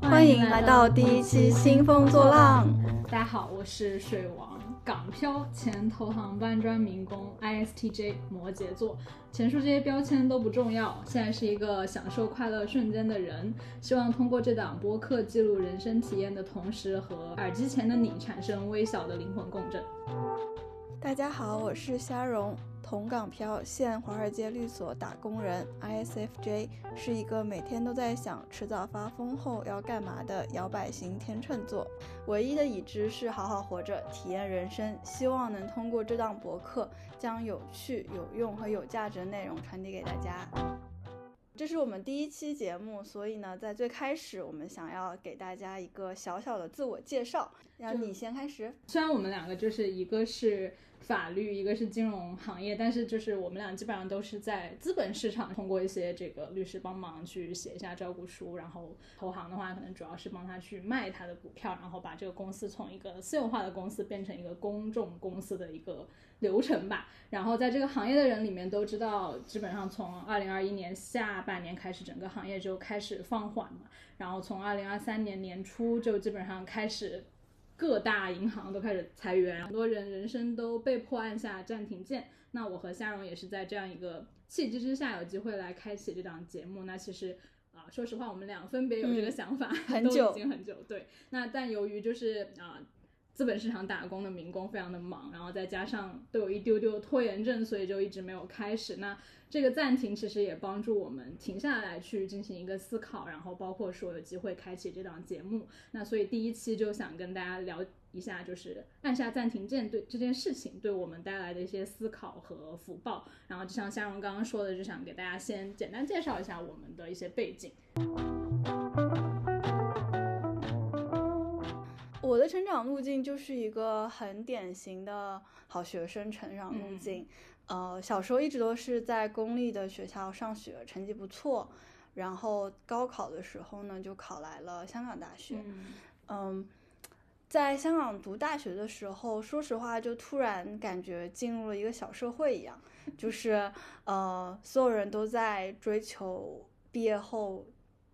欢迎来到第一期兴风作浪。大家好，我是水王港漂前投行搬砖民工 ISTJ 摩羯座。前述这些标签都不重要，现在是一个享受快乐瞬间的人。希望通过这档播客记录人生体验的同时，和耳机前的你产生微小的灵魂共振。大家好，我是虾蓉，同港漂，现华尔街律所打工人，ISFJ，是一个每天都在想迟早发疯后要干嘛的摇摆型天秤座。唯一的已知是好好活着，体验人生。希望能通过这档博客，将有趣、有用和有价值的内容传递给大家。这是我们第一期节目，所以呢，在最开始，我们想要给大家一个小小的自我介绍。要你先开始。虽然我们两个就是一个是。法律一个是金融行业，但是就是我们俩基本上都是在资本市场通过一些这个律师帮忙去写一下招股书，然后投行的话可能主要是帮他去卖他的股票，然后把这个公司从一个私有化的公司变成一个公众公司的一个流程吧。然后在这个行业的人里面都知道，基本上从二零二一年下半年开始，整个行业就开始放缓嘛，然后从二零二三年年初就基本上开始。各大银行都开始裁员，很多人人生都被迫按下暂停键。那我和夏蓉也是在这样一个契机之下，有机会来开启这档节目。那其实啊，说实话，我们俩分别有这个想法，很久，已经很久。对，那但由于就是啊。资本市场打工的民工非常的忙，然后再加上都有一丢丢拖延症，所以就一直没有开始。那这个暂停其实也帮助我们停下来去进行一个思考，然后包括说有机会开启这档节目。那所以第一期就想跟大家聊一下，就是按下暂停键对这件事情对我们带来的一些思考和福报。然后就像夏蓉刚刚说的，就想给大家先简单介绍一下我们的一些背景。我的成长路径就是一个很典型的好学生成长路径，呃，小时候一直都是在公立的学校上学，成绩不错，然后高考的时候呢就考来了香港大学，嗯，在香港读大学的时候，说实话就突然感觉进入了一个小社会一样，就是呃，所有人都在追求毕业后。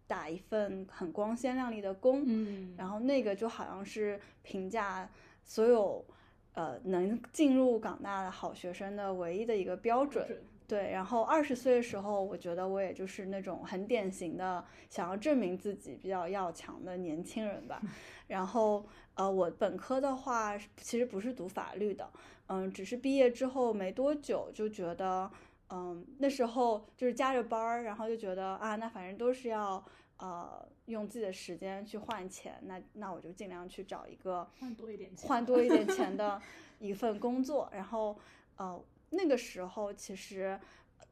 打一份很光鲜亮丽的工，嗯，然后那个就好像是评价所有呃能进入港大的好学生的唯一的一个标准，对。然后二十岁的时候，我觉得我也就是那种很典型的想要证明自己比较要强的年轻人吧。然后呃，我本科的话其实不是读法律的，嗯，只是毕业之后没多久就觉得。嗯，那时候就是加着班儿，然后就觉得啊，那反正都是要呃用自己的时间去换钱，那那我就尽量去找一个换多一点钱换多一点钱的 一份工作。然后呃那个时候其实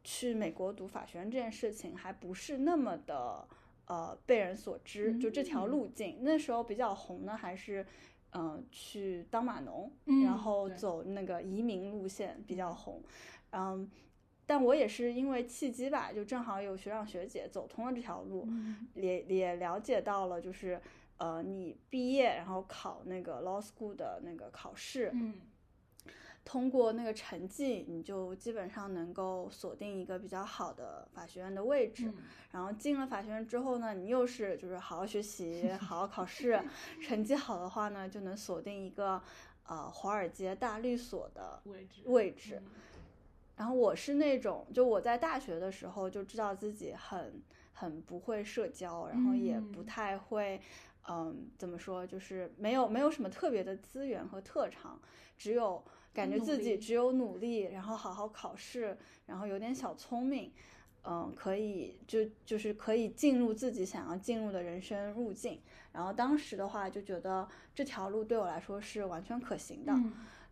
去美国读法学院这件事情还不是那么的呃被人所知，就这条路径那时候比较红的还是嗯去当码农，然后走那个移民路线比较红，嗯。但我也是因为契机吧，就正好有学长学姐走通了这条路，也也了解到了，就是呃，你毕业然后考那个 law school 的那个考试，嗯，通过那个成绩，你就基本上能够锁定一个比较好的法学院的位置。然后进了法学院之后呢，你又是就是好好学习，好好考试，成绩好的话呢，就能锁定一个呃华尔街大律所的位置。位置。然后我是那种，就我在大学的时候就知道自己很很不会社交，然后也不太会，嗯，怎么说，就是没有没有什么特别的资源和特长，只有感觉自己只有努力，然后好好考试，然后有点小聪明，嗯，可以就就是可以进入自己想要进入的人生路径。然后当时的话就觉得这条路对我来说是完全可行的，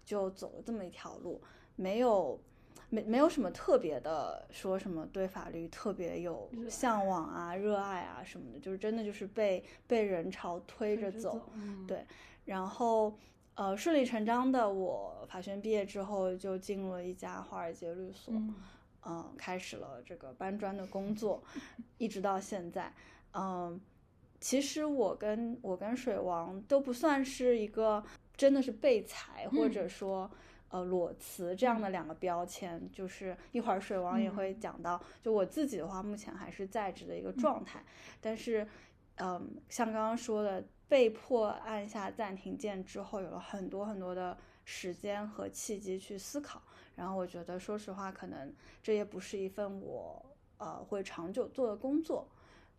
就走了这么一条路，没有。没没有什么特别的，说什么对法律特别有向往啊、热爱啊什么的，就是真的就是被被人潮推着走，对。然后呃顺理成章的，我法学院毕业之后就进入了一家华尔街律所，嗯，开始了这个搬砖的工作，一直到现在。嗯，其实我跟我跟水王都不算是一个真的是被裁，或者说。呃，裸辞这样的两个标签，就是一会儿水王也会讲到。就我自己的话，目前还是在职的一个状态，但是嗯，像刚刚说的，被迫按下暂停键之后，有了很多很多的时间和契机去思考。然后我觉得，说实话，可能这也不是一份我呃会长久做的工作。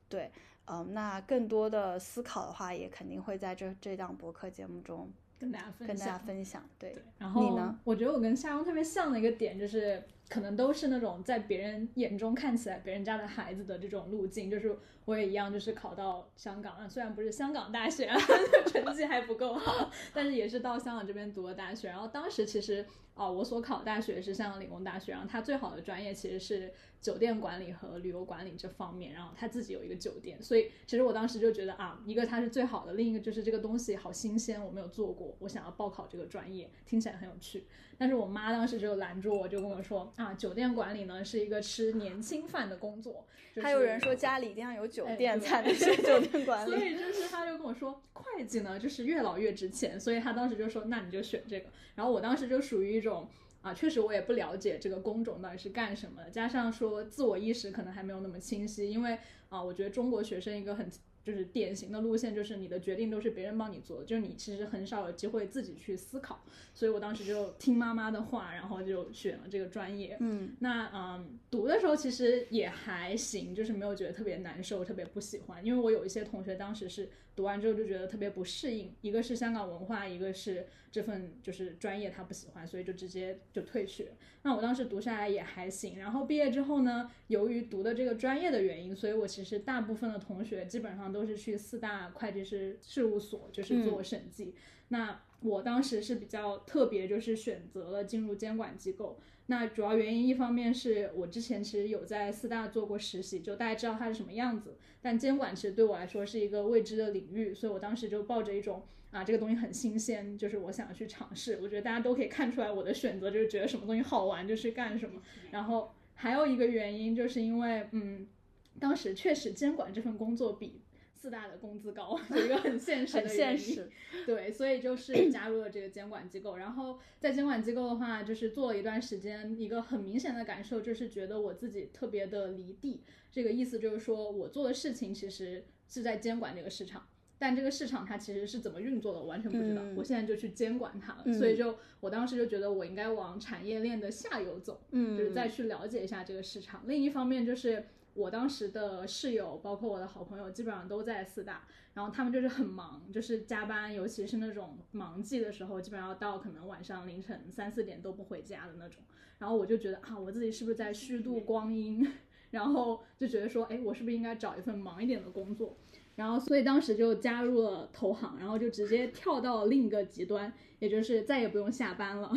对，嗯，那更多的思考的话，也肯定会在这这档博客节目中跟大家分享。跟大家分享，对。然后你呢？我觉得我跟夏蓉特别像的一个点就是。可能都是那种在别人眼中看起来别人家的孩子的这种路径，就是我也一样，就是考到香港啊，虽然不是香港大学，成绩还不够好，但是也是到香港这边读了大学。然后当时其实啊，我所考的大学是香港理工大学，然后他最好的专业其实是酒店管理和旅游管理这方面，然后他自己有一个酒店，所以其实我当时就觉得啊，一个他是最好的，另一个就是这个东西好新鲜，我没有做过，我想要报考这个专业，听起来很有趣。但是我妈当时就拦住我，就跟我说啊，酒店管理呢是一个吃年轻饭的工作。还有人说家里一定要有酒店才能学酒店管 理。所以就是他就跟我说，会计呢就是越老越值钱。所以他当时就说，那你就选这个。然后我当时就属于一种啊，确实我也不了解这个工种到底是干什么的，加上说自我意识可能还没有那么清晰，因为啊，我觉得中国学生一个很。就是典型的路线，就是你的决定都是别人帮你做，就是你其实很少有机会自己去思考。所以我当时就听妈妈的话，然后就选了这个专业。嗯，那嗯，读的时候其实也还行，就是没有觉得特别难受，特别不喜欢。因为我有一些同学当时是读完之后就觉得特别不适应，一个是香港文化，一个是这份就是专业他不喜欢，所以就直接就退学。那我当时读下来也还行，然后毕业之后呢，由于读的这个专业的原因，所以我其实大部分的同学基本上。都是去四大会计师事务所，就是做审计。那我当时是比较特别，就是选择了进入监管机构。那主要原因一方面是我之前其实有在四大做过实习，就大家知道它是什么样子。但监管其实对我来说是一个未知的领域，所以我当时就抱着一种啊，这个东西很新鲜，就是我想要去尝试。我觉得大家都可以看出来我的选择就是觉得什么东西好玩就去干什么。然后还有一个原因就是因为嗯，当时确实监管这份工作比。四大的工资高，一个很现实的现实。对，所以就是 加入了这个监管机构。然后在监管机构的话，就是做了一段时间，一个很明显的感受就是觉得我自己特别的离地。这个意思就是说我做的事情其实是在监管这个市场，但这个市场它其实是怎么运作的，我完全不知道。我现在就去监管它了，所以就我当时就觉得我应该往产业链的下游走，嗯，就是再去了解一下这个市场。另一方面就是。我当时的室友，包括我的好朋友，基本上都在四大，然后他们就是很忙，就是加班，尤其是那种忙季的时候，基本上要到可能晚上凌晨三四点都不回家的那种。然后我就觉得啊，我自己是不是在虚度光阴？然后就觉得说，哎，我是不是应该找一份忙一点的工作？然后所以当时就加入了投行，然后就直接跳到了另一个极端，也就是再也不用下班了。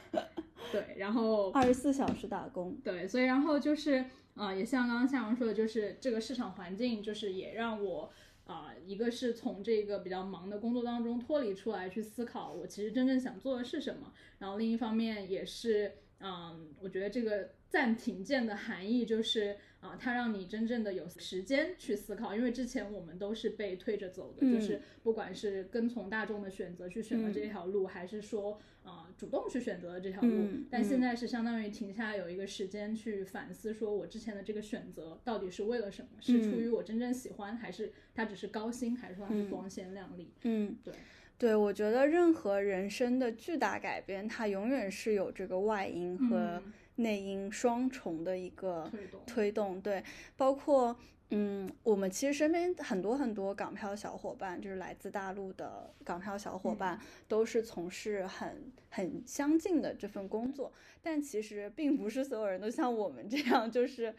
对，然后二十四小时打工。对，所以然后就是。啊，也像刚刚夏阳说的，就是这个市场环境，就是也让我啊，一个是从这个比较忙的工作当中脱离出来，去思考我其实真正想做的是什么。然后另一方面也是，嗯，我觉得这个暂停键的含义就是。啊，它让你真正的有时间去思考，因为之前我们都是被推着走的，就是不管是跟从大众的选择去选择这条路，还是说啊主动去选择了这条路，但现在是相当于停下来有一个时间去反思，说我之前的这个选择到底是为了什么？是出于我真正喜欢，还是它只是高薪，还是说它是光鲜亮丽？嗯，对，对我觉得任何人生的巨大改变，它永远是有这个外因和。内因双重的一个推动，对，包括嗯，我们其实身边很多很多港漂小伙伴，就是来自大陆的港漂小伙伴，都是从事很很相近的这份工作，但其实并不是所有人都像我们这样，就是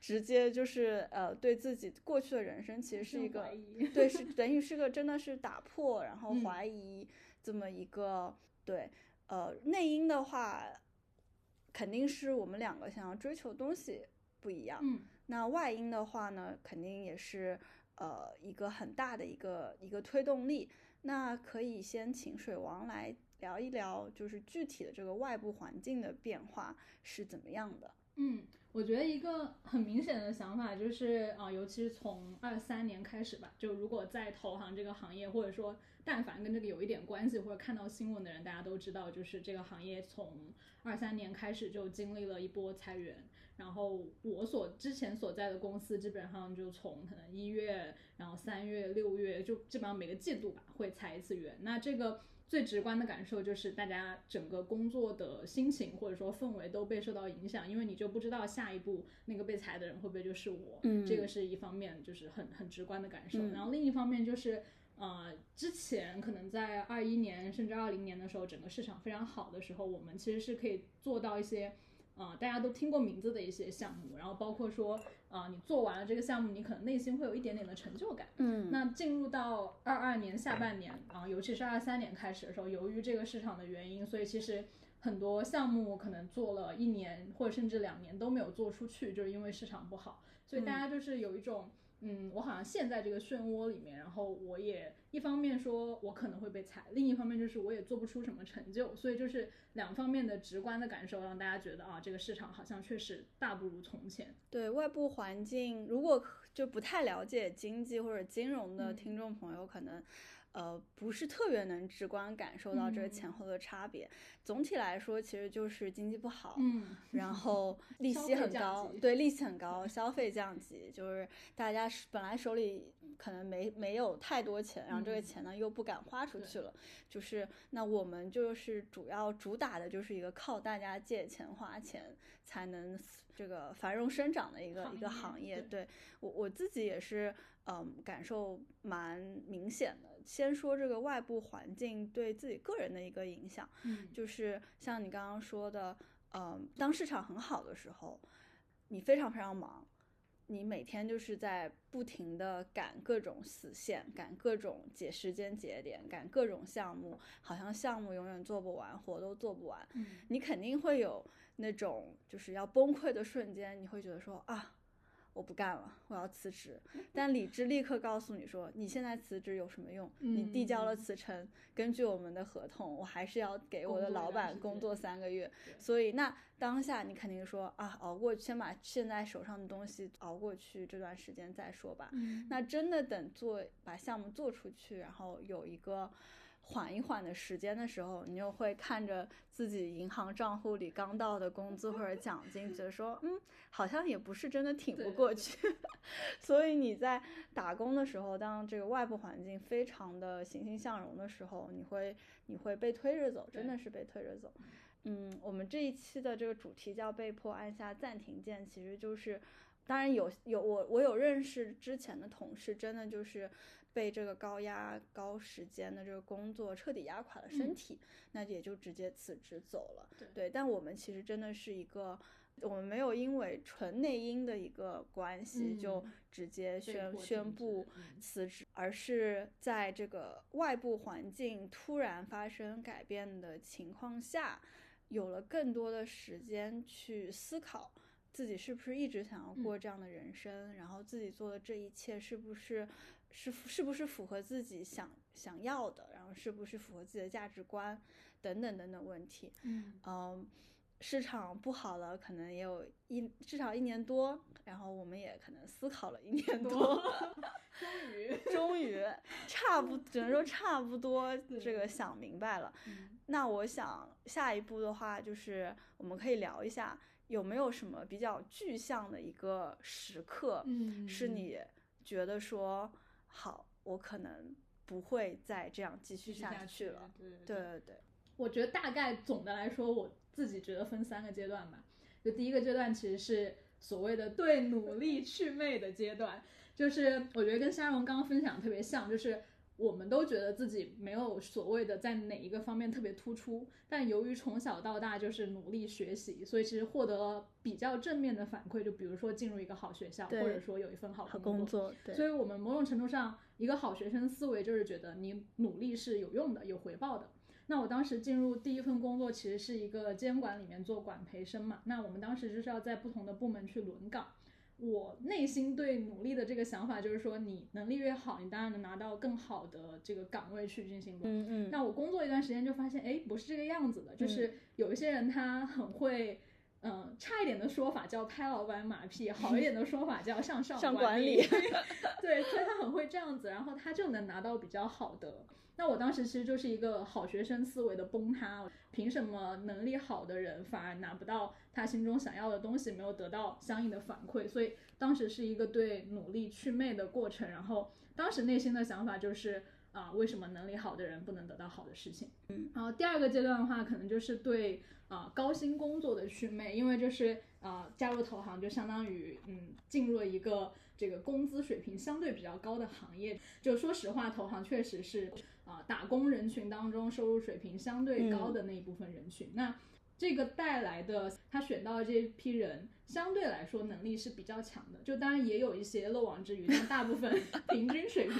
直接就是呃，对自己过去的人生其实是一个对，是等于是个真的是打破，然后怀疑这么一个对，呃，内因的话。肯定是我们两个想要追求的东西不一样。嗯，那外因的话呢，肯定也是呃一个很大的一个一个推动力。那可以先请水王来聊一聊，就是具体的这个外部环境的变化是怎么样的。嗯，我觉得一个很明显的想法就是啊，尤其是从二三年开始吧，就如果在投行这个行业，或者说但凡跟这个有一点关系或者看到新闻的人，大家都知道，就是这个行业从二三年开始就经历了一波裁员，然后我所之前所在的公司基本上就从可能一月，然后三月、六月，就基本上每个季度吧会裁一次员。那这个最直观的感受就是大家整个工作的心情或者说氛围都被受到影响，因为你就不知道下一步那个被裁的人会不会就是我。嗯这个是一方面，就是很很直观的感受。然后另一方面就是。呃，之前可能在二一年甚至二零年的时候，整个市场非常好的时候，我们其实是可以做到一些，呃，大家都听过名字的一些项目，然后包括说，呃，你做完了这个项目，你可能内心会有一点点的成就感。嗯那进入到二二年下半年啊、尤其是二三年开始的时候，由于这个市场的原因，所以其实很多项目可能做了一年或者甚至两年都没有做出去，就是因为市场不好，所以大家就是有一种。嗯，我好像陷在这个漩涡里面，然后我也一方面说我可能会被踩，另一方面就是我也做不出什么成就，所以就是两方面的直观的感受，让大家觉得啊，这个市场好像确实大不如从前。对外部环境，如果就不太了解经济或者金融的嗯听众朋友，可能。呃，不是特别能直观感受到这个前后的差别。总体来说，其实就是经济不好，嗯，然后 利息很高，对，利息很高，消费降级，就是大家是本来手里可能没没有太多钱，然后这个嗯钱呢又不敢花出去了，就是那我们就是主要主打的就是一个靠大家借钱花钱才能这个繁荣生长的一个一个行业。对我我自己也是，嗯，感受蛮明显的。先说这个外部环境对自己个人的一个影响，嗯，就是像你刚刚说的，嗯，当市场很好的时候，你非常非常忙，你每天就是在不停的赶各种死线，赶各种节时间节点，赶各种项目，好像项目永远做不完，活都做不完，嗯你肯定会有那种就是要崩溃的瞬间，你会觉得说啊。我不干了，我要辞职。但理智立刻告诉你说，你现在辞职有什么用？你递交了嗯辞呈，根据我们的合同，我还是要给我的老板工作三个月。所以那当下你肯定说啊，熬过去，先把现在手上的东西熬过去，这段时间再说吧。嗯那真的等做把项目做出去，然后有一个缓一缓的时间的时候，你就会看着自己银行账户里刚到的工资或者奖金，觉得说，嗯，好像也不是真的挺不过去。所以你在打工的时候，当这个外部环境非常的欣欣向荣的时候，你会你会被推着走，真的是被推着走。嗯，我们这一期的这个主题叫被迫按下暂停键，其实就是，当然有有我我有认识之前的同事，真的就是被这个高压高时间的这个工作彻底压垮了身嗯体，那也就直接辞职走了。对但我们其实真的是一个。我们没有因为纯内因的一个关系就嗯直接宣宣布辞职，而是在这个外部环境突然发生改变的情况下，有了更多的时间去思考自己是不是一直想要过这样的人生，然后自己做的这一切是不是是是不是符合自己想想要的，然后是不是符合自己的价值观等等等等问题。嗯嗯，市场不好了，可能也有一至少一年多，然后我们也可能思考了一年多，终于，终于差不只能说差不多 这个想明白了。嗯那我想下一步的话，就是我们可以聊一下有没有什么比较具象的一个时刻，嗯，是你觉得说好，我可能不会再这样继续下去了。对对对对对，我觉得大概总的来说，我自己觉得分三个阶段吧。就第一个阶段其实是所谓的对努力祛魅的阶段，就是我觉得跟沙荣刚刚分享的特别像，就是我们都觉得自己没有所谓的在哪一个方面特别突出，但由于从小到大就是努力学习，所以其实获得了比较正面的反馈，就比如说进入一个好学校，或者说有一份好好工工作，对，所以我们某种程度上，一个好学生思维就是觉得你努力是有用的、有回报的。那我当时进入第一份工作，其实是一个监管里面做管培生嘛。那我们当时就是要在不同的部门去轮岗。我内心对努力的这个想法就是说，你能力越好，你当然能拿到更好的这个岗位去进行轮嗯嗯，那我工作一段时间就发现，哎，不是这个样子的，就是有一些人他很会，嗯，差一点的说法叫拍老板马屁，好一点的说法叫向上上管理。对，所以他很会这样子，然后他就能拿到比较好的。那我当时其实就是一个好学生思维的崩塌，凭什么能力好的人反而拿不到他心中想要的东西，没有得到相应的反馈？所以当时是一个对努力祛魅的过程。然后当时内心的想法就是啊，为什么能力好的人不能得到好的事情？嗯，然后第二个阶段的话，可能就是对。啊，高薪工作的祛魅，因为就是啊，加入投行就相当于嗯，进入了一个这个工资水平相对比较高的行业。就说实话，投行确实是啊，打工人群当中收入水平相对高的那一部分人群。那这个带来的他选到的这批人，相对来说能力是比较强的。就当然也有一些漏网之鱼，但大部分 平均水平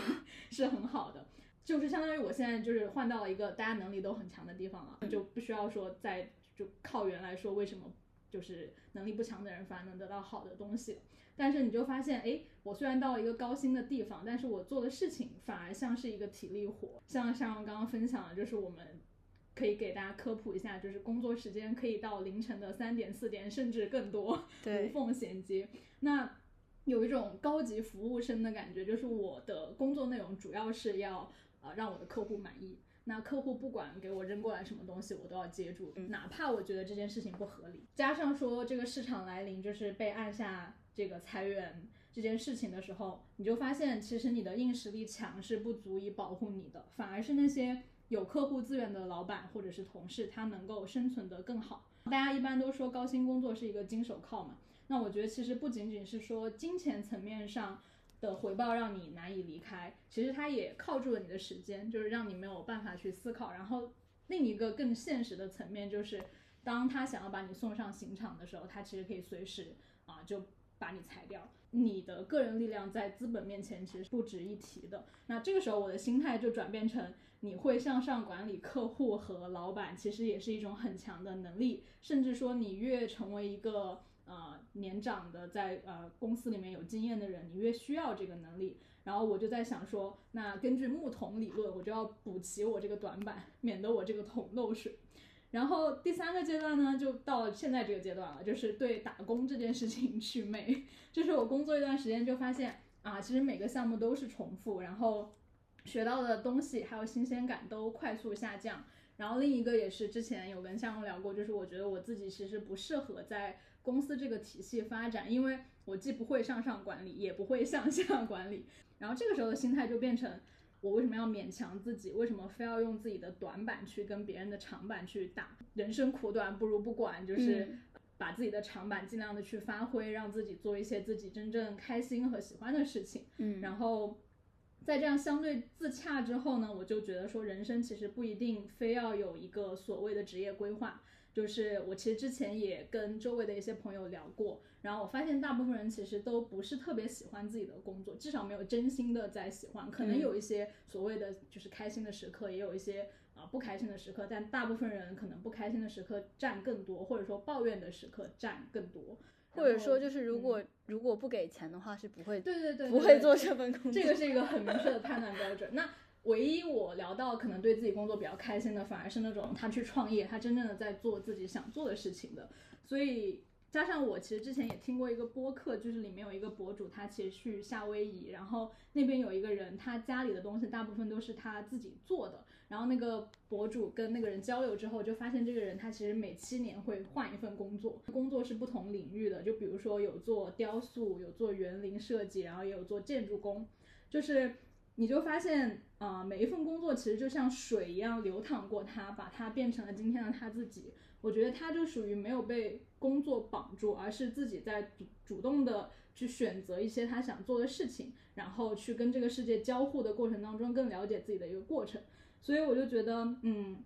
是很好的。就是相当于我现在就是换到了一个大家能力都很强的地方了，就不需要说在。就靠原来说，为什么就是能力不强的人反而能得到好的东西？但是你就发现，哎，我虽然到了一个高薪的地方，但是我做的事情反而像是一个体力活。像像刚刚分享的，就是我们可以给大家科普一下，就是工作时间可以到凌晨的三点、四点，甚至更多，无缝衔接。那有一种高级服务生的感觉，就是我的工作内容主要是要呃让我的客户满意。那客户不管给我扔过来什么东西，我都要接住，哪怕我觉得这件事情不合理。加上说这个市场来临，就是被按下这个裁员这件事情的时候，你就发现其实你的硬实力强是不足以保护你的，反而是那些有客户资源的老板或者是同事，他能够生存得更好。大家一般都说高薪工作是一个金手铐嘛，那我觉得其实不仅仅是说金钱层面上。的回报让你难以离开，其实它也靠住了你的时间，就是让你没有办法去思考。然后另一个更现实的层面就是，当他想要把你送上刑场的时候，他其实可以随时啊就把你裁掉。你的个人力量在资本面前其实不值一提的。那这个时候我的心态就转变成，你会向上管理客户和老板，其实也是一种很强的能力。甚至说你越成为一个。呃，年长的在呃公司里面有经验的人，你越需要这个能力。然后我就在想说，那根据木桶理论，我就要补齐我这个短板，免得我这个桶漏水。然后第三个阶段呢，就到现在这个阶段了，就是对打工这件事情祛魅。就是我工作一段时间就发现啊，其实每个项目都是重复，然后学到的东西还有新鲜感都快速下降。然后另一个也是之前有跟项目聊过，就是我觉得我自己其实不适合在公司这个体系发展，因为我既不会向上管理，也不会向下管理。然后这个时候的心态就变成，我为什么要勉强自己？为什么非要用自己的短板去跟别人的长板去打？人生苦短，不如不管，就是把自己的长板尽量的去发挥，让自己做一些自己真正开心和喜欢的事情。嗯，然后。在这样相对自洽之后呢，我就觉得说，人生其实不一定非要有一个所谓的职业规划。就是我其实之前也跟周围的一些朋友聊过，然后我发现大部分人其实都不是特别喜欢自己的工作，至少没有真心的在喜欢。可能有一些所谓的就是开心的时刻，也有一些啊不开心的时刻，但大部分人可能不开心的时刻占更多，或者说抱怨的时刻占更多。或者说，就是如果如果不给钱的话，是不会对对对不会做这份工作。这个是一个很明确的判断标准。那唯一我聊到可能对自己工作比较开心的，反而是那种他去创业，他真正的在做自己想做的事情的。所以。加上我其实之前也听过一个播客，就是里面有一个博主，他其实去夏威夷，然后那边有一个人，他家里的东西大部分都是他自己做的。然后那个博主跟那个人交流之后，就发现这个人他其实每七年会换一份工作，工作是不同领域的，就比如说有做雕塑，有做园林设计，然后也有做建筑工，就是你就发现啊，每一份工作其实就像水一样流淌过他，把他变成了今天的他自己。我觉得他就属于没有被工作绑住，而是自己在主主动的去选择一些他想做的事情，然后去跟这个世界交互的过程当中更了解自己的一个过程。所以我就觉得，嗯。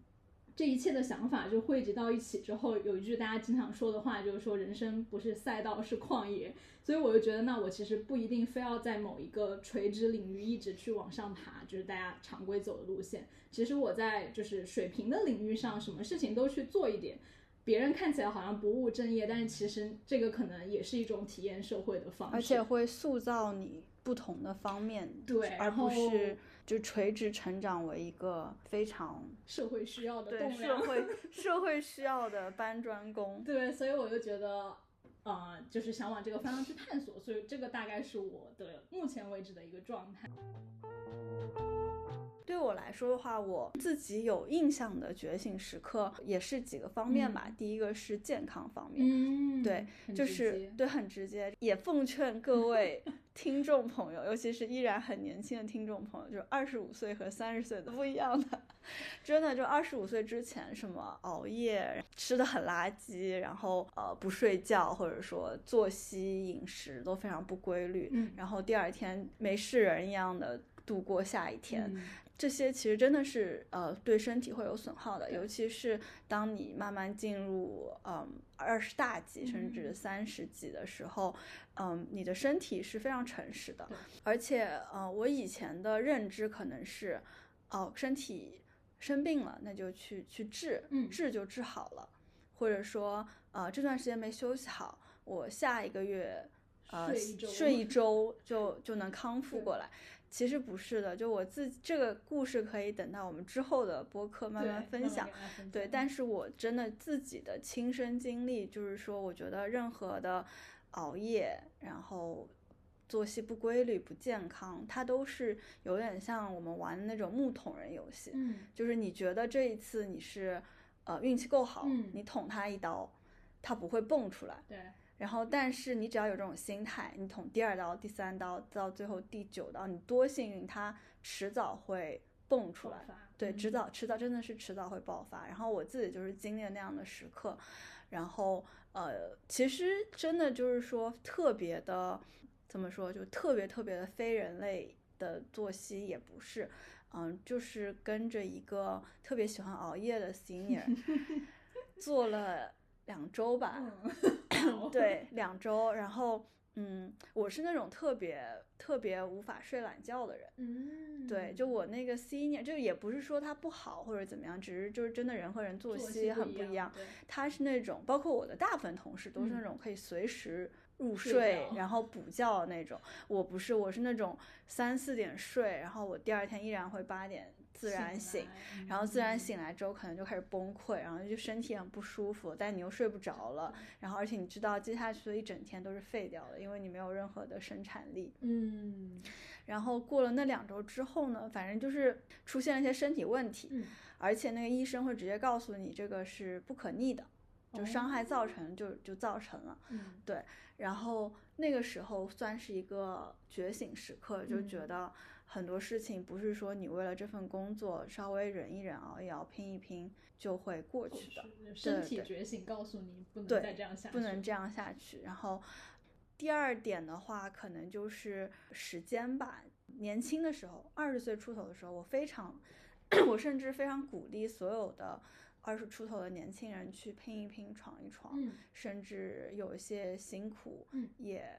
这一切的想法就汇集到一起之后，有一句大家经常说的话，就是说人生不是赛道是旷野。所以我就觉得，那我其实不一定非要在某一个垂直领域一直去往上爬，就是大家常规走的路线。其实我在就是水平的领域上，什么事情都去做一点。别人看起来好像不务正业，但是其实这个可能也是一种体验社会的方式，而且会塑造你。不同的方面，对，而不是就垂直成长为一个非常社会需要的对社会 社会需要的搬砖工。对，所以我就觉得。呃，就是想往这个方向去探索，所以这个大概是我的目前为止的一个状态。对我来说的话，我自己有印象的觉醒时刻也是几个方面吧。第一个是健康方面，嗯，对，就是对很直接，也奉劝各位 听众朋友，尤其是依然很年轻的听众朋友，就是二十五岁和三十岁的不一样的。真的，就二十五岁之前，什么熬夜、吃的很垃圾，然后呃不睡觉，或者说作息、饮食都非常不规律，嗯，然后第二天没事人一样的度过下一天。这些其实真的是呃对身体会有损耗的，尤其是当你慢慢进入嗯二十大几甚至三十几的时候，嗯你的身体是非常诚实的，而且呃我以前的认知可能是，哦身体生病了那就去去治，治就治好了，或者说呃这段时间没休息好，我下一个月呃睡一周 就就能康复过来。其实不是的，就我自己这个故事可以等到我们之后的播客慢慢分享。对，但是我真的自己的亲身经历，就是说，我觉得任何的熬夜，然后作息不规律、不健康，它都是有点像我们玩的那种木桶人游戏。嗯，就是你觉得这一次你是呃运气够好，嗯，你捅他一刀，他不会蹦出来。对。然后，但是你只要有这种心态，你捅第二刀、第三刀，到最后第九刀，你多幸运，它迟早会蹦出来。对，迟早迟早真的是迟早会爆发。然后我自己就是经历了那样的时刻，然后呃，其实真的就是说特别的，怎么说，就特别特别的非人类的作息也不是，嗯，就是跟着一个特别喜欢熬夜的 senior 做了。两周吧，对，两周。然后，嗯，我是那种特别特别无法睡懒觉的人。嗯，对，就我那个 senior，就也不是说他不好或者怎么样，只是就是真的人和人作息很不一样。他是那种，包括我的大部分同事都是那种可以随时入睡，然后补觉那种。我不是，我是那种三四点睡，然后我第二天依然会八点。自然醒，然后自然醒来之后可能就开始崩溃，然后就身体很不舒服，但你又睡不着了，然后而且你知道接下去的一整天都是废掉的，因为你没有任何的生产力。嗯，然后过了那两周之后呢，反正就是出现了一些身体问题，而且那个医生会直接告诉你这个是不可逆的，就伤害造成就就造成了。嗯，对，然后那个时候算是一个觉醒时刻，就觉得。很多事情不是说你为了这份工作稍微忍一忍、熬一熬、拼一拼就会过去的。身体觉醒告诉你不能再这样下去，不能这样下去。然后第二点的话，可能就是时间吧。年轻的时候，二十岁出头的时候，我非常，我甚至非常鼓励所有的二十出头的年轻人去拼一拼、闯一闯，甚至有一些辛苦，也。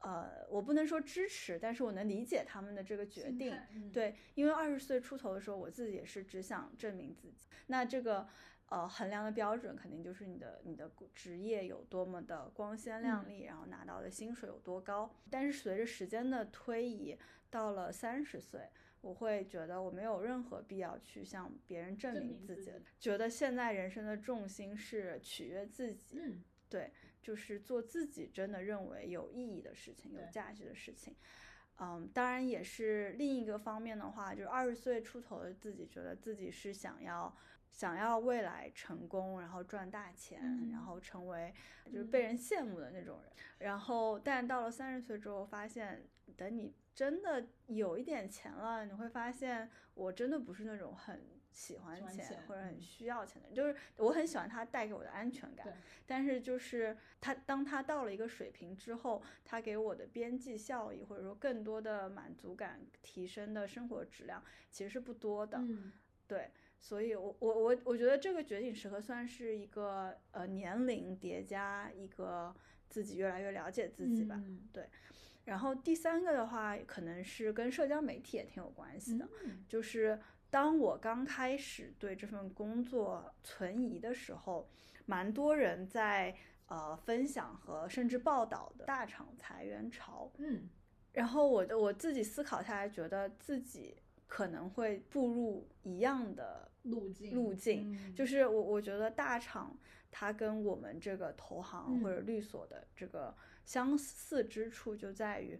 呃，我不能说支持，但是我能理解他们的这个决定。对，因为二十岁出头的时候，我自己也是只想证明自己。那这个呃衡量的标准，肯定就是你的你的职业有多么的光鲜亮丽，然后拿到的薪水有多高。但是随着时间的推移，到了三十岁，我会觉得我没有任何必要去向别人证明自己。觉得现在人生的重心是取悦自己。嗯，对。就是做自己真的认为有意义的事情、有价值的事情，嗯，当然也是另一个方面的话，就是二十岁出头的自己觉得自己是想要想要未来成功，然后赚大钱，然后成为就是被人羡慕的那种人。然后，但到了三十岁之后，发现等你真的有一点钱了，你会发现我真的不是那种很。喜欢钱或者很需要钱的人，就是我很喜欢他带给我的安全感。但是就是他当他到了一个水平之后，他给我的边际效益或者说更多的满足感、提升的生活质量其实是不多的。嗯，对，所以我我我我觉得这个觉醒时刻算是一个呃年龄叠加一个自己越来越了解自己吧。对，然后第三个的话，可能是跟社交媒体也挺有关系的，就是。当我刚开始对这份工作存疑的时候，蛮多人在呃分享和甚至报道的大厂裁员潮。嗯，然后我我自己思考下来，觉得自己可能会步入一样的路径路径，嗯。就是我我觉得大厂它跟我们这个投行或者律所的这个相似之处就在于，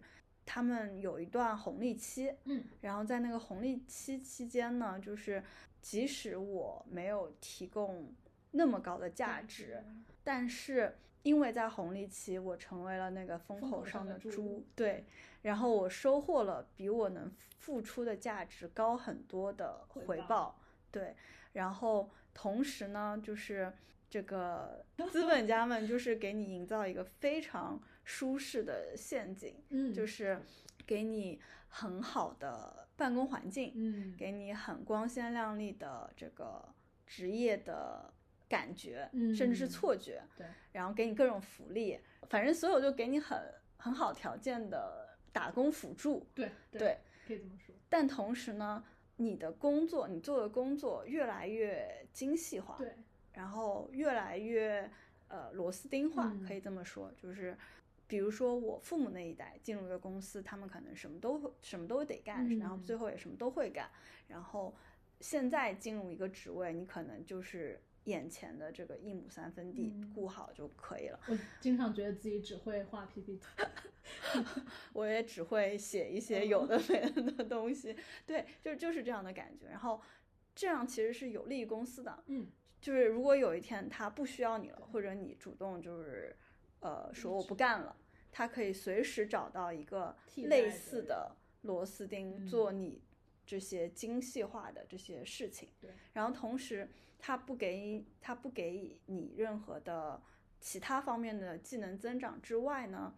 他们有一段红利期，嗯，然后在那个红利期期间呢，就是即使我没有提供那么高的价值，但是因为在红利期，我成为了那个风风口口上的猪猪，对，然后我收获了比我能付出的价值高很多的回报回报，对，然后同时呢，就是这个 资本家们就是给你营造一个非常舒适的陷阱，嗯。就是给你很好的办公环境，嗯。给你很光鲜亮丽的这个职业的感觉，甚至是嗯。错觉，对，然后给你各种福利，反正所有就给你很很好条件的打工辅助，对对，可以这么说，但同时呢，你的工作，你做的工作越来越精细化，对，然后越来越呃螺丝钉化，嗯。可以这么说，就是。比如说我父母那一代进入一个公司，他们可能什么都会什么都得干，然后嗯最后也什么都会干。然后现在进入一个职位，你可能就是眼前的这个一亩三分地嗯顾好就可以了。我经常觉得自己只会画 PPT，我也只会写一些嗯有的没的的东西，对，就就是这样的感觉。然后这样其实是有利于公司的，嗯，就是如果有一天他不需要你了，或者你主动就是呃说我不干了，他可以随时找到一个类似的螺丝钉嗯做你这些精细化的这些事情。对，然后同时他不给他不给你任何的其他方面的技能增长之外呢，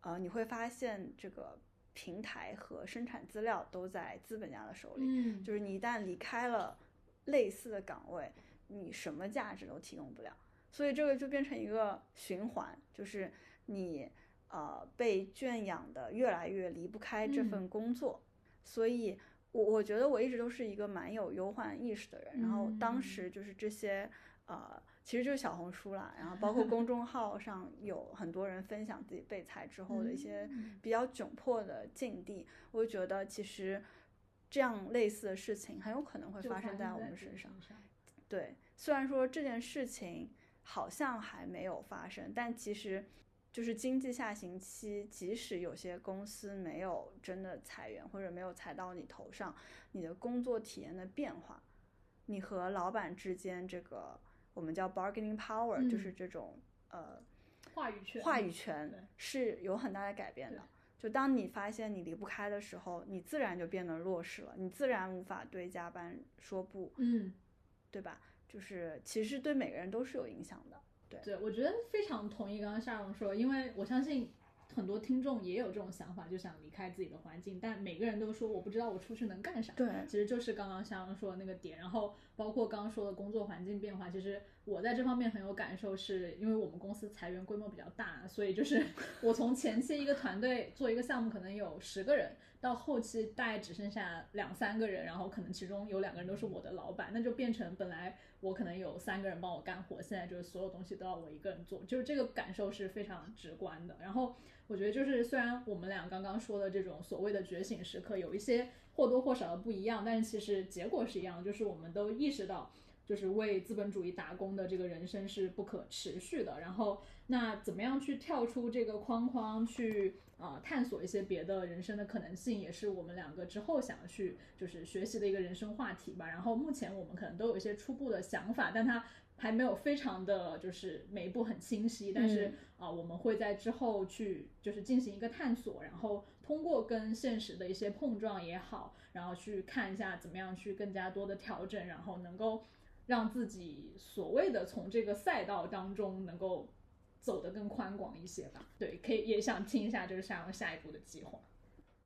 呃，你会发现这个平台和生产资料都在资本家的手里。嗯就是你一旦离开了类似的岗位，你什么价值都提供不了，所以这个就变成一个循环，就是你呃被圈养的越来越离不开这份工作，所以我我觉得我一直都是一个蛮有忧患意识的人，然后当时就是这些呃。其实就是小红书啦，然后包括公众号上有很多人分享自己被裁之后的一些嗯比较窘迫的境地，我就觉得其实这样类似的事情很有可能会发生在我们身上。上，对，虽然说这件事情好像还没有发生，但其实就是经济下行期，即使有些公司没有真的裁员或者没有裁到你头上，你的工作体验的变化，你和老板之间这个我们叫 bargaining power，、嗯就是这种呃话语权，话语权是有很大的改变的。就当你发现你离不开的时候，你自然就变得弱势了，你自然无法对加班说不，嗯。对吧？就是其实对每个人都是有影响的。对，对，我觉得非常同意刚刚夏蓉说，因为我相信很多听众也有这种想法，就想离开自己的环境，但每个人都说我不知道我出去能干啥。对其实就是刚刚夏蓉说的那个点，然后包括刚刚说的工作环境变化，其实我在这方面很有感受，是因为我们公司裁员规模比较大，所以就是 我从前期一个团队做一个项目可能有十个人，到后期大概只剩下两三个人，然后可能其中有两个人都是我的老板，那就变成本来我可能有三个人帮我干活，现在就是所有东西都要我一个人做，就是这个感受是非常直观的。然后我觉得就是虽然我们俩刚刚说的这种所谓的觉醒时刻有一些或多或少的不一样，但是其实结果是一样，就是我们都意识到。就是为资本主义打工的这个人生是不可持续的。然后，那怎么样去跳出这个框框，去啊、呃探索一些别的人生的可能性，也是我们两个之后想去就是学习的一个人生话题吧。然后目前我们可能都有一些初步的想法，但它还没有非常的就是每一步很清晰。但是啊、我们会在之后去就是进行一个探索，然后通过跟现实的一些碰撞也好，然后去看一下怎么样去更加多的调整，然后能够。让自己所谓的从这个赛道当中能够走得更宽广一些吧。对，可以也想听一下，就是夏蓉下一步的计划。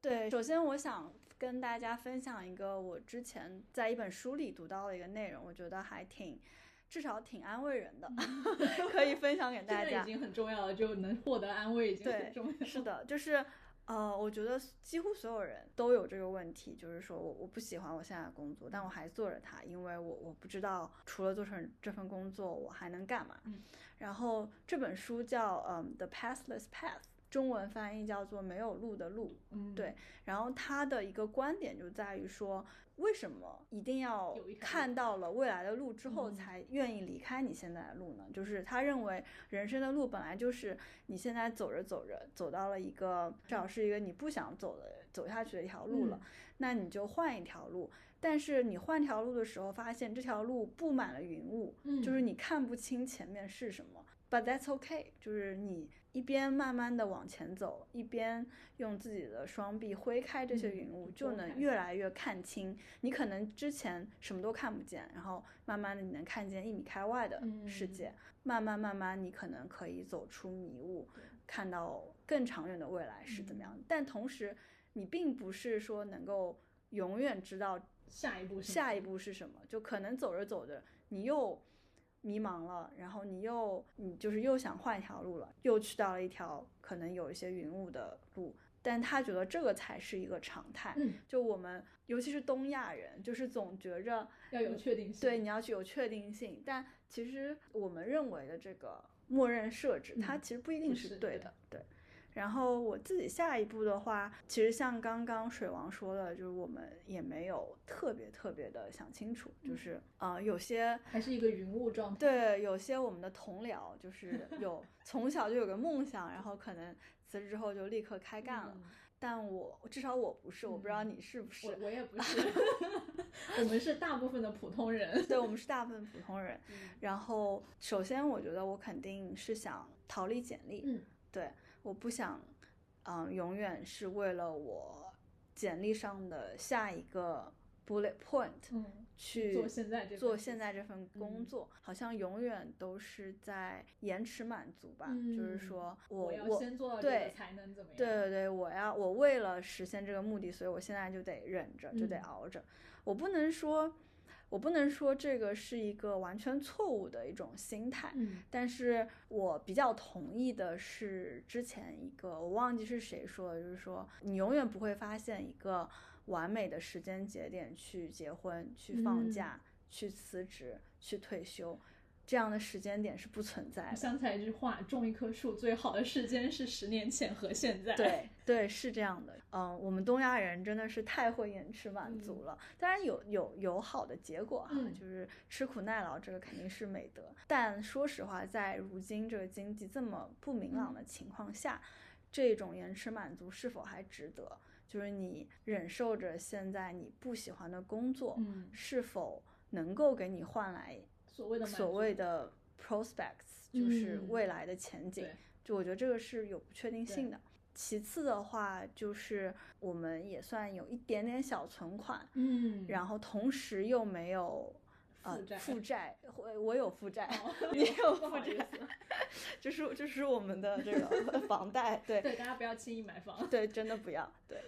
对，首先我想跟大家分享一个我之前在一本书里读到的一个内容，我觉得还挺，至少挺安慰人的，可以分享给大家。这已经很重要了，就能获得安慰已经很重要。是的，就是呃，我觉得几乎所有人都有这个问题，就是说我我不喜欢我现在的工作，但我还做着它，因为我我不知道除了做成这份工作，我还能干嘛。嗯然后这本书叫嗯《The Pathless Path》，中文翻译叫做“没有路的路”。嗯，对，然后他的一个观点就在于说，为什么一定要看到了未来的路之后嗯才愿意离开你现在的路呢？就是他认为人生的路本来就是你现在走着走着走到了一个至少是一个你不想走的走下去的一条路了，嗯那你就换一条路。但是你换条路的时候，发现这条路布满了云雾，嗯就是你看不清前面是什么。But that's okay，就是你一边慢慢的往前走，一边用自己的双臂挥开这些嗯云雾，就就能越来越看清。你可能之前什么都看不见，然后慢慢的你能看见一米开外的世嗯界，慢慢慢慢你可能可以走出迷雾，看到更长远的未来是怎么样。但同时，你并不是说能够永远知道下一步下一步是什么？就可能走着走着，你又迷茫了，然后你又你就是又想换一条路了，又去到了一条可能有一些云雾的路。但他觉得这个才是一个常态。嗯，就我们，尤其是东亚人，就是总觉着要有确定性。对，你要去有确定性。但其实我们认为的这个默认设置，它嗯其实不一定是对是对的。对。然后我自己下一步的话，其实像刚刚水王说的，就是我们也没有特别特别的想清楚，嗯就是呃有些还是一个云雾状态。对有些我们的同僚就是 有从小就有个梦想，然后可能辞职之后就立刻开干了。嗯但我至少我不是，我不知道你是不是。我我也不是，我们是大部分的普通人。对，我们是大部分普通人。嗯然后，首先我觉得我肯定是想逃离简历，嗯对，我不想，嗯、永远是为了我简历上的下一个 bullet point 嗯，去做现在这份做现在这份工嗯作，好像永远都是在延迟满足吧，就是嗯说我我要先做到这对个才能怎么样？对对对，我要我为了实现这个目的，所以我现在就得忍着，就得嗯熬着。我不能说，我不能说这个是一个完全错误的一种心态。嗯但是我比较同意的是，之前一个我忘记是谁说的，就是说你永远不会发现一个完美的时间节点去结婚、去放嗯假、去辞职、去退休，这样的时间点是不存在的。我想起来一句话：种一棵树最好的时间是十年前和现在。对 对，是这样的。嗯，我们东亚人真的是太会延迟满足了。当然有有有好的结果哈，嗯就是吃苦耐劳，这个肯定是美德。但说实话，在如今这个经济这么不明朗嗯的情况下，这种延迟满足是否还值得？就是你忍受着现在你不喜欢的工作，嗯，是否能够给你换来所谓的所谓的 prospects，就是嗯未来的前景。对就我觉得这个是有不确定性的。其次的话，就是我们也算有一点点小存款，嗯，然后同时又没有呃负债。负债，我我有负债，哦 你有 负债。就是就是我们的这个房贷，对。对大家不要轻易买房。对，真的不要，对，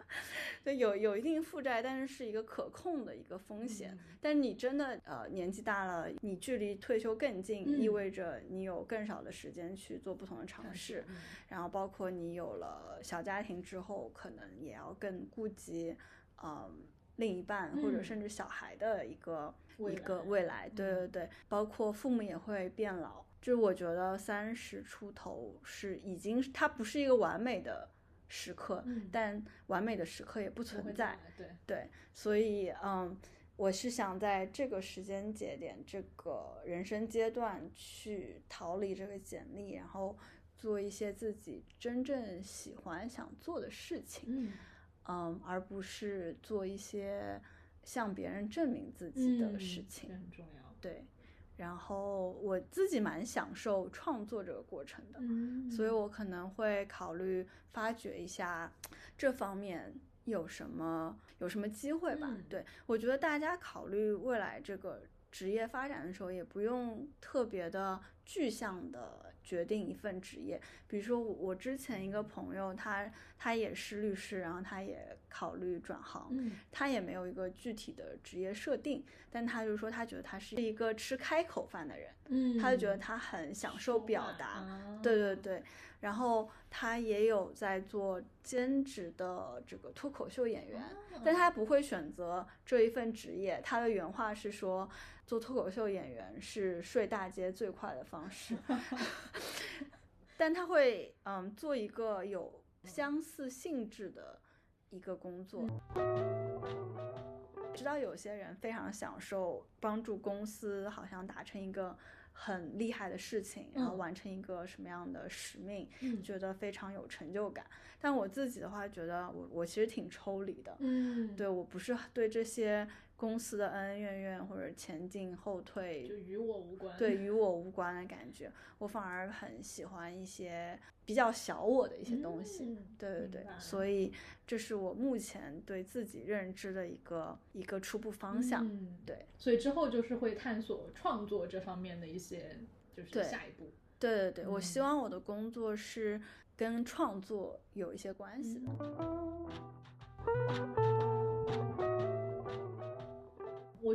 对，有有一定负债，但是是一个可控的一个风险。嗯。但是你真的呃年纪大了，你距离退休更近，意嗯味着你有更少的时间去做不同的尝试。嗯。然后包括你有了小家庭之后，可能也要更顾及，嗯，另一半或者嗯。甚至小孩的一个、未一个未来。对对嗯。对，包括父母也会变老。就是我觉得三十出头是已经，它不是一个完美的时刻，嗯但完美的时刻也不不存在对，对，所以嗯，我是想在这个时间节点、这个人生阶段去逃离这个简历，然后做一些自己真正喜欢、想做的事情，嗯嗯，而不是做一些向别人证明自己的事嗯情。这很重要。对，然后我自己蛮享受创作这个过程的。嗯所以我可能会考虑发掘一下这方面有什么有什么机会吧。嗯对我觉得大家考虑未来这个职业发展的时候，也不用特别的具象的决定一份职业。比如说我我之前一个朋友，他他也是律师，然后他也考虑转行，嗯他也没有一个具体的职业设定，但他就说他觉得他是一个吃开口饭的人。嗯，他就觉得他很享受表达，啊对对对，然后他也有在做兼职的这个脱口秀演员，哦但他不会选择这一份职业。他的原话是说，做脱口秀演员是睡大街最快的方式。但他会嗯做一个有相似性质的一个工作。知道有些人非常享受帮助公司好像达成一个很厉害的事情，然后完成一个什么样的使命，觉得非常有成就感。但我自己的话，觉得我我其实挺抽离的，嗯，对我不是对这些。公司的恩恩怨怨或者前进后退，就与我无关。对，与我无关的感觉，我反而很喜欢一些比较小我的一些东西。对对对，所以这是我目前对自己认知的一个一个初步方向。对，所以之后就是会探索创作这方面的一些，就是下一步。对对对，我希望我的工作是跟创作有一些关系的。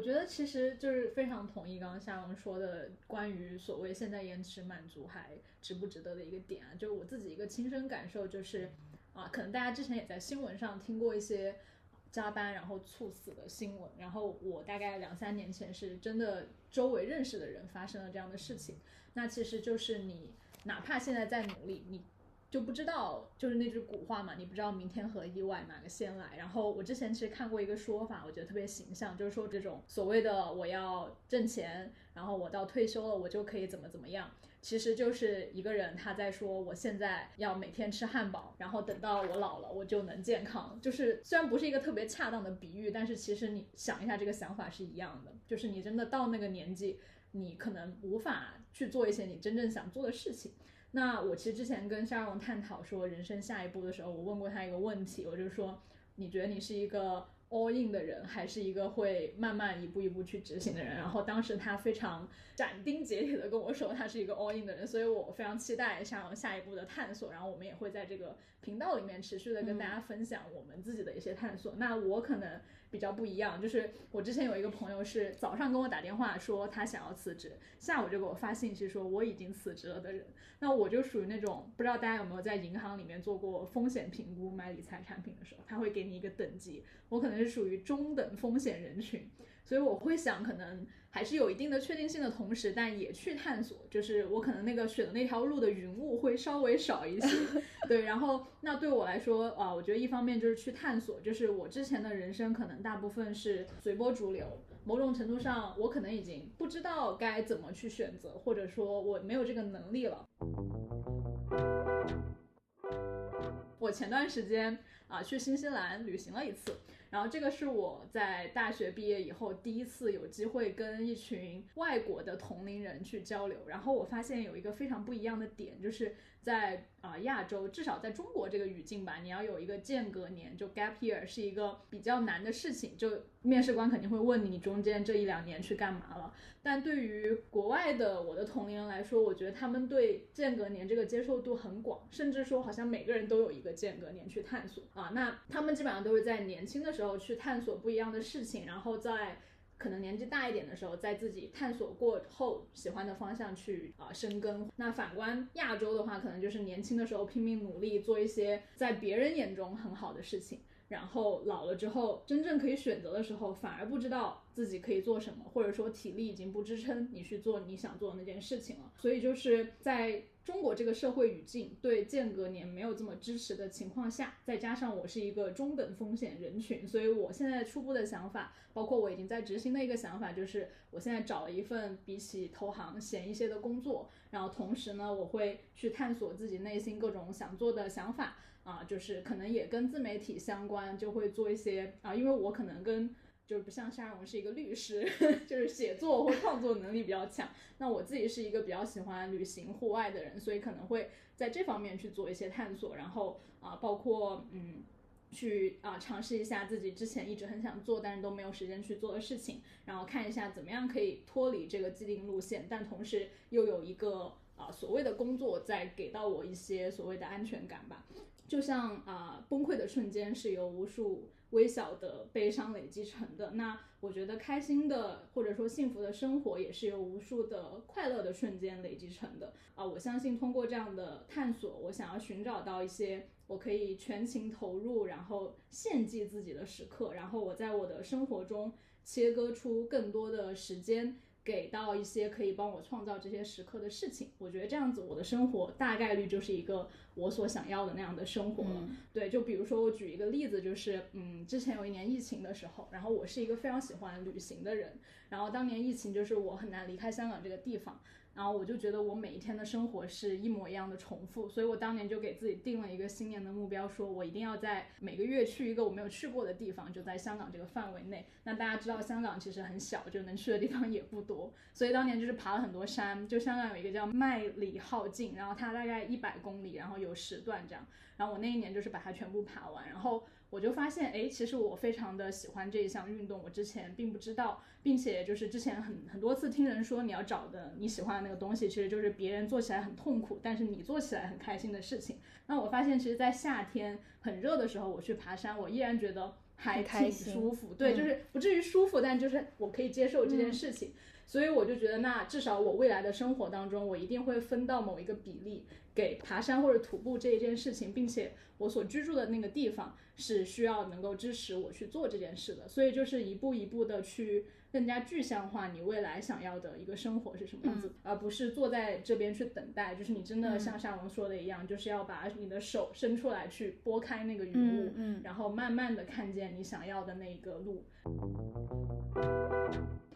我觉得其实就是非常同意刚刚夏蓉说的关于所谓现在延迟满足还值不值得的一个点啊，就是我自己一个亲身感受就是，啊，可能大家之前也在新闻上听过一些加班然后猝死的新闻，然后我大概两三年前是真的周围认识的人发生了这样的事情，那其实就是你哪怕现在在努力，你。就不知道，就是那句古话嘛，你不知道明天和意外哪个先来。然后我之前其实看过一个说法，我觉得特别形象，就是说这种所谓的我要挣钱，然后我到退休了我就可以怎么怎么样，其实就是一个人他在说我现在要每天吃汉堡，然后等到我老了我就能健康。就是虽然不是一个特别恰当的比喻，但是其实你想一下这个想法是一样的，就是你真的到那个年纪，你可能无法去做一些你真正想做的事情。那我其实之前跟沙荣探讨说人生下一步的时候，我问过他一个问题，我就说，你觉得你是一个？all in 的人，还是一个会慢慢一步一步去执行的人。然后当时他非常斩钉截铁的跟我说，他是一个 all in 的人，所以我非常期待像下一步的探索。然后我们也会在这个频道里面持续的跟大家分享我们自己的一些探索。那我可能比较不一样，就是我之前有一个朋友是早上跟我打电话说他想要辞职，下午就给我发信息说我已经辞职了的人。那我就属于那种不知道大家有没有在银行里面做过风险评估买理财产品的时候，他会给你一个等级，我可能。是属于中等风险人群，所以我会想，可能还是有一定的确定性的同时，但也去探索。就是我可能那个选的那条路的云雾会稍微少一些，对。然后那对我来说啊，我觉得一方面就是去探索，就是我之前的人生可能大部分是随波逐流，某种程度上我可能已经不知道该怎么去选择，或者说我没有这个能力了。我前段时间啊去新西兰旅行了一次。然后这个是我在大学毕业以后第一次有机会跟一群外国的同龄人去交流，然后我发现有一个非常不一样的点，就是在啊亚洲，至少在中国这个语境吧，你要有一个间隔年，就 gap year 是一个比较难的事情，就面试官肯定会问你，你中间这一两年去干嘛了。但对于国外的我的同龄人来说，我觉得他们对间隔年这个接受度很广，甚至说好像每个人都有一个间隔年去探索啊。那他们基本上都是在年轻的时候去探索不一样的事情，然后在可能年纪大一点的时候，在自己探索过后喜欢的方向去啊深耕。那反观亚洲的话，可能就是年轻的时候拼命努力做一些在别人眼中很好的事情。然后老了之后，真正可以选择的时候，反而不知道自己可以做什么，或者说体力已经不支撑你去做你想做的那件事情了。所以就是在中国这个社会语境对间隔年没有这么支持的情况下，再加上我是一个中等风险人群，所以我现在初步的想法，包括我已经在执行的一个想法，就是我现在找了一份比起投行闲一些的工作，然后同时呢，我会去探索自己内心各种想做的想法。啊，就是可能也跟自媒体相关，就会做一些啊，因为我可能跟就是不像沙荣是一个律师，就是写作或创作能力比较强。那我自己是一个比较喜欢旅行户外的人，所以可能会在这方面去做一些探索。然后啊，包括嗯，去啊尝试一下自己之前一直很想做但是都没有时间去做的事情，然后看一下怎么样可以脱离这个既定路线，但同时又有一个啊所谓的工作在给到我一些所谓的安全感吧。就像啊，崩溃的瞬间是由无数微小的悲伤累积成的。那我觉得开心的或者说幸福的生活也是由无数的快乐的瞬间累积成的啊。我相信通过这样的探索，我想要寻找到一些我可以全情投入，然后献祭自己的时刻，然后我在我的生活中切割出更多的时间。给到一些可以帮我创造这些时刻的事情。我觉得这样子，我的生活大概率就是一个我所想要的那样的生活了。对，就比如说我举一个例子，就是嗯，之前有一年疫情的时候，然后我是一个非常喜欢旅行的人，然后当年疫情就是我很难离开香港这个地方。然后我就觉得我每一天的生活是一模一样的重复，所以我当年就给自己定了一个新年的目标，说我一定要在每个月去一个我没有去过的地方，就在香港这个范围内。那大家知道香港其实很小，就能去的地方也不多，所以当年就是爬了很多山。就香港有一个叫麦理浩径，然后它大概一百公里，然后有十段这样。然后我那一年就是把它全部爬完，然后。我就发现，哎，其实我非常的喜欢这一项运动，我之前并不知道，并且就是之前很很多次听人说，你要找的你喜欢的那个东西，其实就是别人做起来很痛苦，但是你做起来很开心的事情。那我发现，其实，在夏天很热的时候，我去爬山，我依然觉得还挺舒服。对，就是不至于舒服，但就是我可以接受这件事情。所以我就觉得，那至少我未来的生活当中，我一定会分到某一个比例给爬山或者徒步这一件事情，并且我所居住的那个地方是需要能够支持我去做这件事的。所以就是一步一步的去更加具象化你未来想要的一个生活是什么样子，而不是坐在这边去等待。就是你真的像夏龙说的一样，就是要把你的手伸出来去拨开那个云雾，嗯然后慢慢的看见你想要的那个路。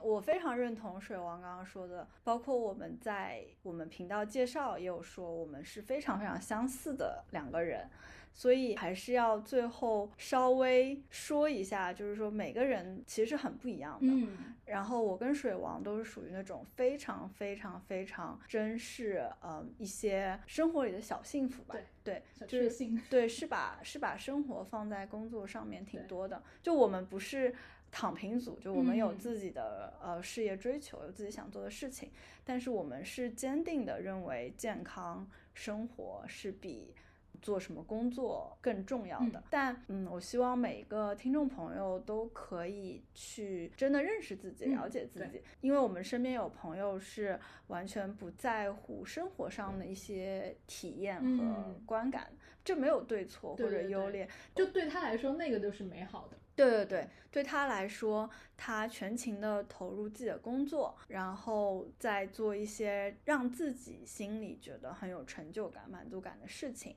我非常认同水王刚刚说的，包括我们在我们频道介绍也有说，我们是非常非常相似的两个人，所以还是要最后稍微说一下，就是说每个人其实很不一样的。嗯，然后我跟水王都是属于那种非常非常非常珍视，嗯，一些生活里的小幸福吧。对，对，就是对，是把是把生活放在工作上面挺多的。就我们不是。躺平组，就我们有自己的呃事业追求，有自己想做的事情，但是我们是坚定的认为健康生活是比做什么工作更重要的。但嗯，我希望每一个听众朋友都可以去真的认识自己，了解自己，因为我们身边有朋友是完全不在乎生活上的一些体验和观感，这没有对错或者优劣，就对他来说那个就是美好的。对对对，对他来说，他全情的投入自己的工作，然后再做一些让自己心里觉得很有成就感、满足感的事情，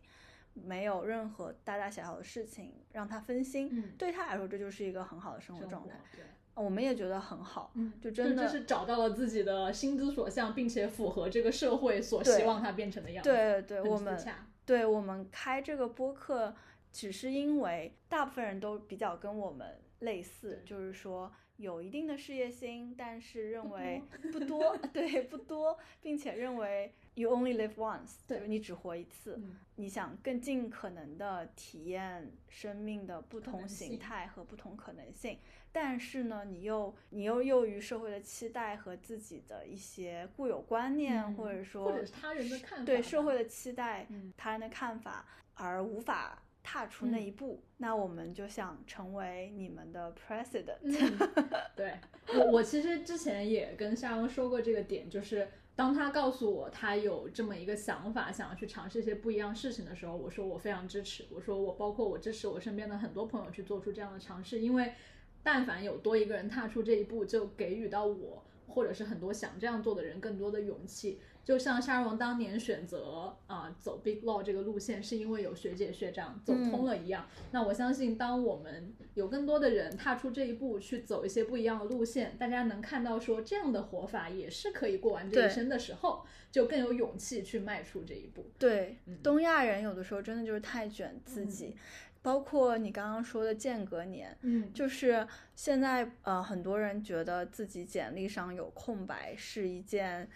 没有任何大大小小的事情让他分心。嗯，对他来说，这就是一个很好的生活状态。对，我们也觉得很好。嗯，就真的是找到了自己的心之所向，并且符合这个社会所希望他变成的样子。对对，我们对我们开这个播客。只是因为大部分人都比较跟我们类似，就是说有一定的事业心，但是认为不多，对不多，并且认为 you only live once，就是你只活一次，你想更尽可能的体验生命的不同形态和不同可能性，但是呢，你又你又囿于社会的期待和自己的一些固有观念，或者说或者他人的看法，对社会的期待，他人的看法而无法。踏出那一步，那我们就想成为你们的 president。对我，我其实之前也跟夏蓉说过这个点，就是当他告诉我他有这么一个想法，想要去尝试一些不一样事情的时候，我说我非常支持。我说我包括我支持我身边的很多朋友去做出这样的尝试，因为但凡有多一个人踏出这一步，就给予到我或者是很多想这样做的人更多的勇气。就像沙荣当年选择啊走 Big Law 这个路线，是因为有学姐学长走通了一样。那我相信，当我们有更多的人踏出这一步，去走一些不一样的路线，大家能看到说这样的活法也是可以过完这一生的时候，就更有勇气去迈出这一步。对，东亚人有的时候真的就是太卷自己，包括你刚刚说的间隔年，嗯，就是现在呃很多人觉得自己简历上有空白是一件。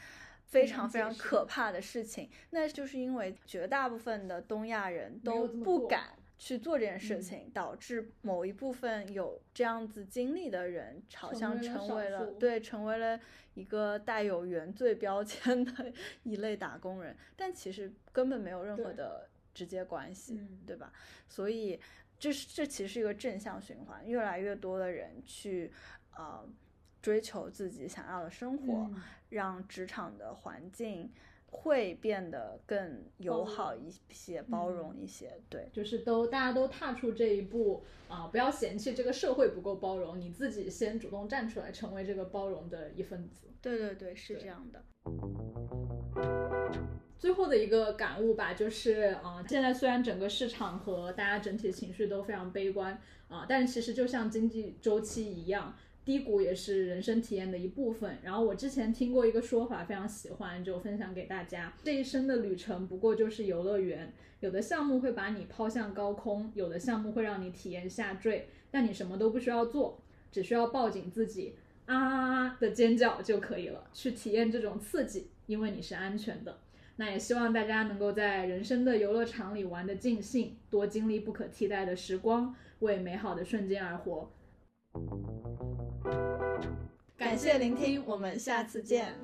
非常非常可怕的事情，那就是因为绝大部分的东亚人都不敢去做这件事情，导致某一部分有这样子经历的人，好像成为了对，成为了一个带有原罪标签的 一类打工人，但其实根本没有任何的直接关系，对吧？所以这是这其实是一个正向循环，越来越多的人去呃追求自己想要的生活。让职场的环境会变得更友好一些、包容一些。对，就是都大家都踏出这一步啊，不要嫌弃这个社会不够包容，你自己先主动站出来，成为这个包容的一份子。对对对，是这样的。最后的一个感悟吧，就是啊，现在虽然整个市场和大家整体情绪都非常悲观啊，但其实就像经济周期一样，低谷也是人生体验的一部分。然后我之前听过一个说法，非常喜欢，就分享给大家：这一生的旅程不过就是游乐园，有的项目会把你抛向高空，有的项目会让你体验下坠，但你什么都不需要做，只需要抱紧自己啊啊啊的尖叫就可以了，去体验这种刺激，因为你是安全的。那也希望大家能够在人生的游乐场里玩得尽兴，多经历不可替代的时光，为美好的瞬间而活。感谢聆听，我们下次见。